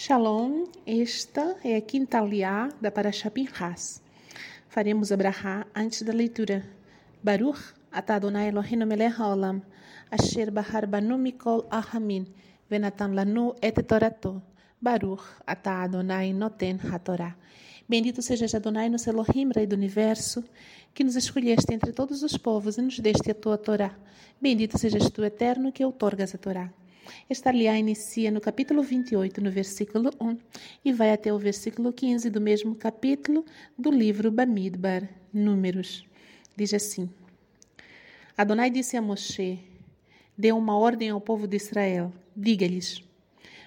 Shalom, esta é a quinta liá da Parashah Pinchas. Faremos a brahá antes da leitura. Baruch atah Adonai Eloheinu melech haolam, asher bahar banu mikol ahamin, venatan lanu et torato. Baruch atah Adonai noten hatorá. Bendito sejas Adonai, nosso Elohim, Rei do Universo, que nos escolheste entre todos os povos e nos deste a tua Torá. Bendito sejas tu, Eterno, que outorgas a Torá. Esta aliá inicia no capítulo 28, no versículo 1, e vai até o versículo 15 do mesmo capítulo do livro Bamidbar, Números. Diz assim: Adonai disse a Moshe: Dê uma ordem ao povo de Israel. Diga-lhes: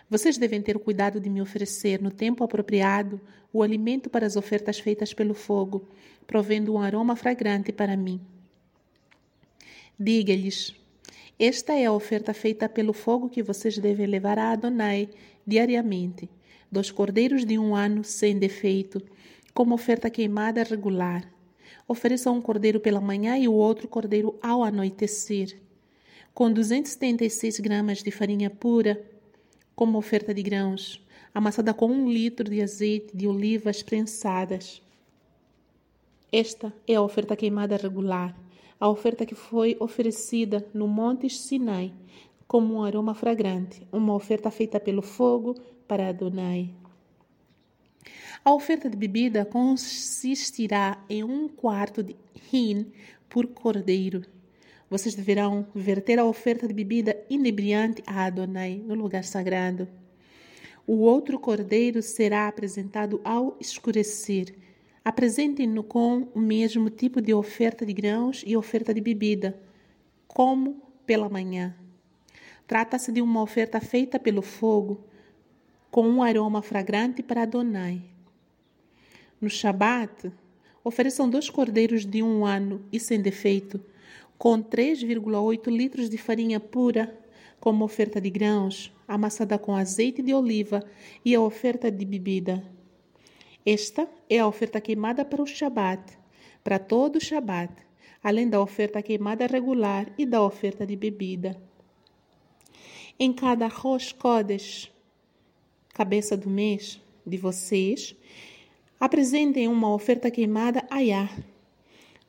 Vocês devem ter cuidado de me oferecer, no tempo apropriado, o alimento para as ofertas feitas pelo fogo, provendo um aroma fragrante para mim. Diga-lhes: esta é a oferta feita pelo fogo que vocês devem levar a Adonai diariamente: dois cordeiros de um ano sem defeito, como oferta queimada regular. Ofereçam um cordeiro pela manhã e o outro cordeiro ao anoitecer, com 276 gramas de farinha pura, como oferta de grãos, amassada com um litro de azeite de olivas prensadas. Esta é a oferta queimada regular a oferta que foi oferecida no Monte Sinai como um aroma fragrante, uma oferta feita pelo fogo para Adonai. A oferta de bebida consistirá em um quarto de hin por cordeiro. Vocês deverão verter a oferta de bebida inebriante a Adonai no lugar sagrado. O outro cordeiro será apresentado ao escurecer Apresentem-no com o mesmo tipo de oferta de grãos e oferta de bebida, como pela manhã. Trata-se de uma oferta feita pelo fogo, com um aroma fragrante para Adonai. No Shabat, ofereçam dois cordeiros de um ano e sem defeito, com 3,8 litros de farinha pura, como oferta de grãos, amassada com azeite de oliva e a oferta de bebida. Esta é a oferta queimada para o Shabat, para todo o Shabat, além da oferta queimada regular e da oferta de bebida. Em cada Rosh Kodesh, cabeça do mês de vocês, apresentem uma oferta queimada a Yah,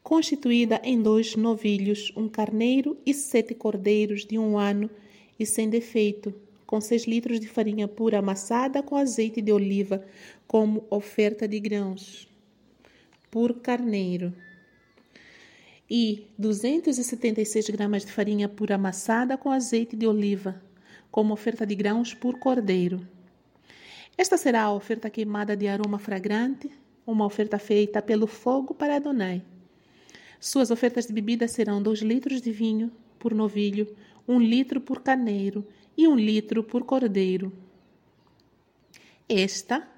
constituída em dois novilhos, um carneiro e sete cordeiros de um ano e sem defeito, com seis litros de farinha pura amassada com azeite de oliva, como oferta de grãos, por carneiro. E 276 gramas de farinha pura amassada com azeite de oliva, como oferta de grãos por cordeiro. Esta será a oferta queimada de aroma fragrante, uma oferta feita pelo fogo para Adonai. Suas ofertas de bebida serão dois litros de vinho por novilho, um litro por carneiro e um litro por cordeiro. Esta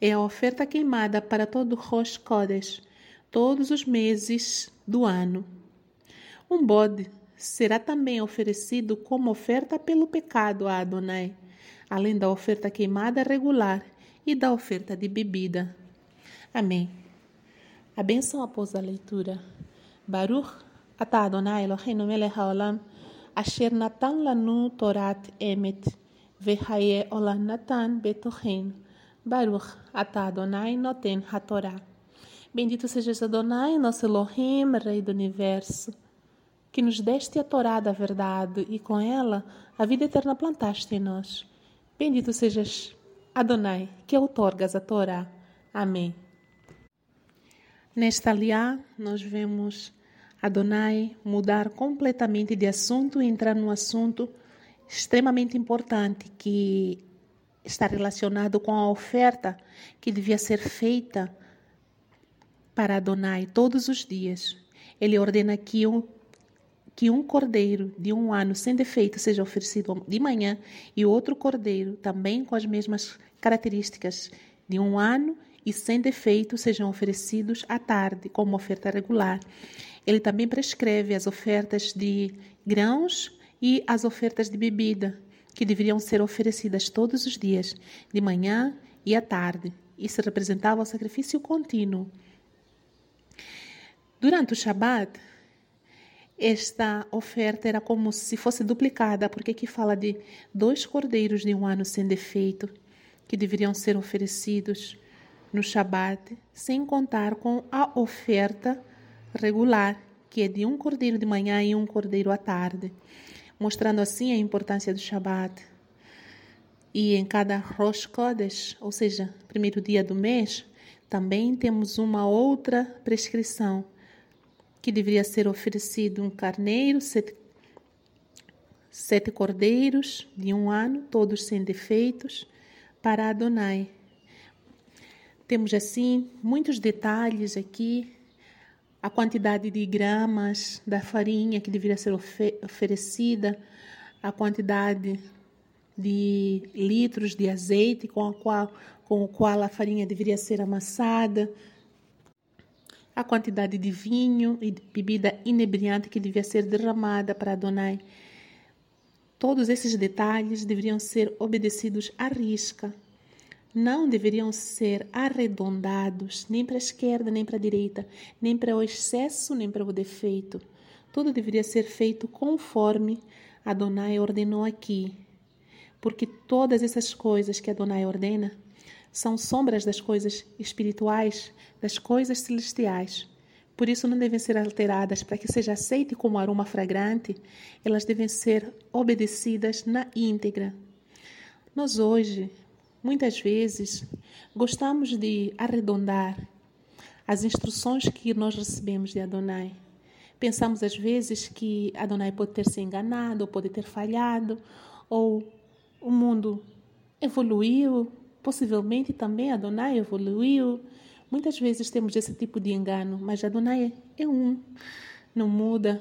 é a oferta queimada para todo Rosh Kodesh, todos os meses do ano. Um bode será também oferecido como oferta pelo pecado a Adonai, além da oferta queimada regular e da oferta de bebida. Amém. A bênção após a leitura. Baruch atah Adonai Eloheinu melech haolam אשר נתן לנו תורת אמת, וחיי עולם נתן בתוכנו. Baruch atah Adonai noten hatorá. Bendito sejas Adonai, nosso Elohim, Rei do Universo, que nos deste a Torá da verdade e com ela a vida eterna plantaste em nós. Bendito sejas Adonai, que outorgas a Torá. Amém. Nesta aliá, nós vemos Adonai mudar completamente de assunto e entrar num assunto extremamente importante que está relacionado com a oferta que devia ser feita para Adonai todos os dias. Ele ordena que um, que um cordeiro de um ano sem defeito seja oferecido de manhã e outro cordeiro também com as mesmas características de um ano e sem defeito sejam oferecidos à tarde como oferta regular. Ele também prescreve as ofertas de grãos e as ofertas de bebida, que deveriam ser oferecidas todos os dias, de manhã e à tarde. Isso representava o sacrifício contínuo. Durante o Shabat, esta oferta era como se fosse duplicada, porque aqui fala de dois cordeiros de um ano sem defeito, que deveriam ser oferecidos no Shabat, sem contar com a oferta regular, que é de um cordeiro de manhã e um cordeiro à tarde, mostrando assim a importância do Shabat. E em cada Rosh Chodesh, ou seja, primeiro dia do mês, também temos uma outra prescrição, que deveria ser oferecido um carneiro, sete, sete cordeiros de um ano, todos sem defeitos, para Adonai. Temos assim muitos detalhes aqui, a quantidade de gramas da farinha que deveria ser oferecida, a quantidade de litros de azeite com, a qual, com o qual a farinha deveria ser amassada, a quantidade de vinho e de bebida inebriante que devia ser derramada para Adonai. Todos esses detalhes deveriam ser obedecidos à risca não deveriam ser arredondados nem para a esquerda, nem para a direita, nem para o excesso, nem para o defeito. Tudo deveria ser feito conforme Adonai ordenou aqui. Porque todas essas coisas que Adonai ordena são sombras das coisas espirituais, das coisas celestiais. Por isso não devem ser alteradas para que seja aceite como aroma fragrante, elas devem ser obedecidas na íntegra. Nós hoje Muitas vezes gostamos de arredondar as instruções que nós recebemos de Adonai. Pensamos às vezes que Adonai pode ter se enganado, ou pode ter falhado, ou o mundo evoluiu, possivelmente também Adonai evoluiu. Muitas vezes temos esse tipo de engano, mas Adonai é um, não muda.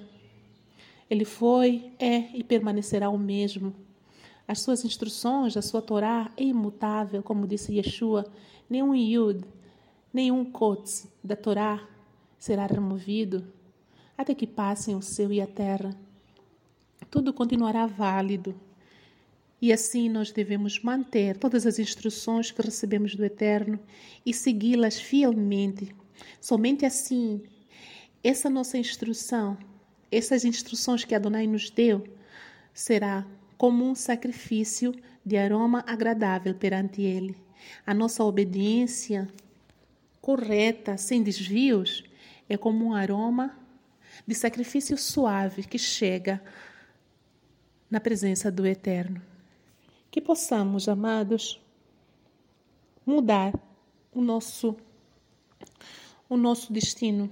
Ele foi, é e permanecerá o mesmo. As suas instruções, a sua Torá é imutável, como disse Yeshua. Nenhum Yud, nenhum Kotz da Torá será removido até que passem o céu e a terra. Tudo continuará válido. E assim nós devemos manter todas as instruções que recebemos do Eterno e segui-las fielmente. Somente assim, essa nossa instrução, essas instruções que Adonai nos deu, será como um sacrifício de aroma agradável perante Ele. A nossa obediência correta, sem desvios, é como um aroma de sacrifício suave que chega na presença do Eterno. Que possamos, amados, mudar o nosso o nosso destino,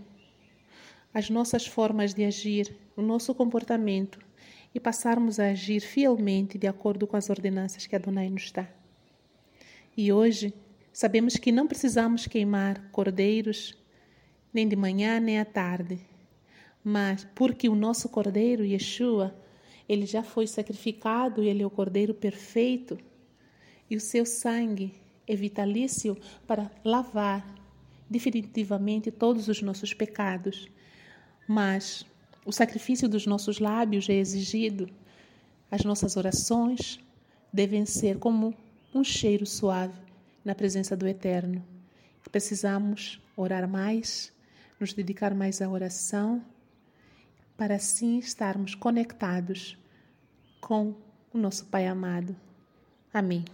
as nossas formas de agir, o nosso comportamento e passarmos a agir fielmente de acordo com as ordenanças que Adonai nos dá. E hoje sabemos que não precisamos queimar cordeiros nem de manhã nem à tarde, mas porque o nosso cordeiro, Yeshua, ele já foi sacrificado e ele é o cordeiro perfeito, e o seu sangue é vitalício para lavar definitivamente todos os nossos pecados. Mas o sacrifício dos nossos lábios é exigido. As nossas orações devem ser como um cheiro suave na presença do Eterno. Precisamos orar mais, nos dedicar mais à oração, para assim estarmos conectados com o nosso Pai amado. Amém.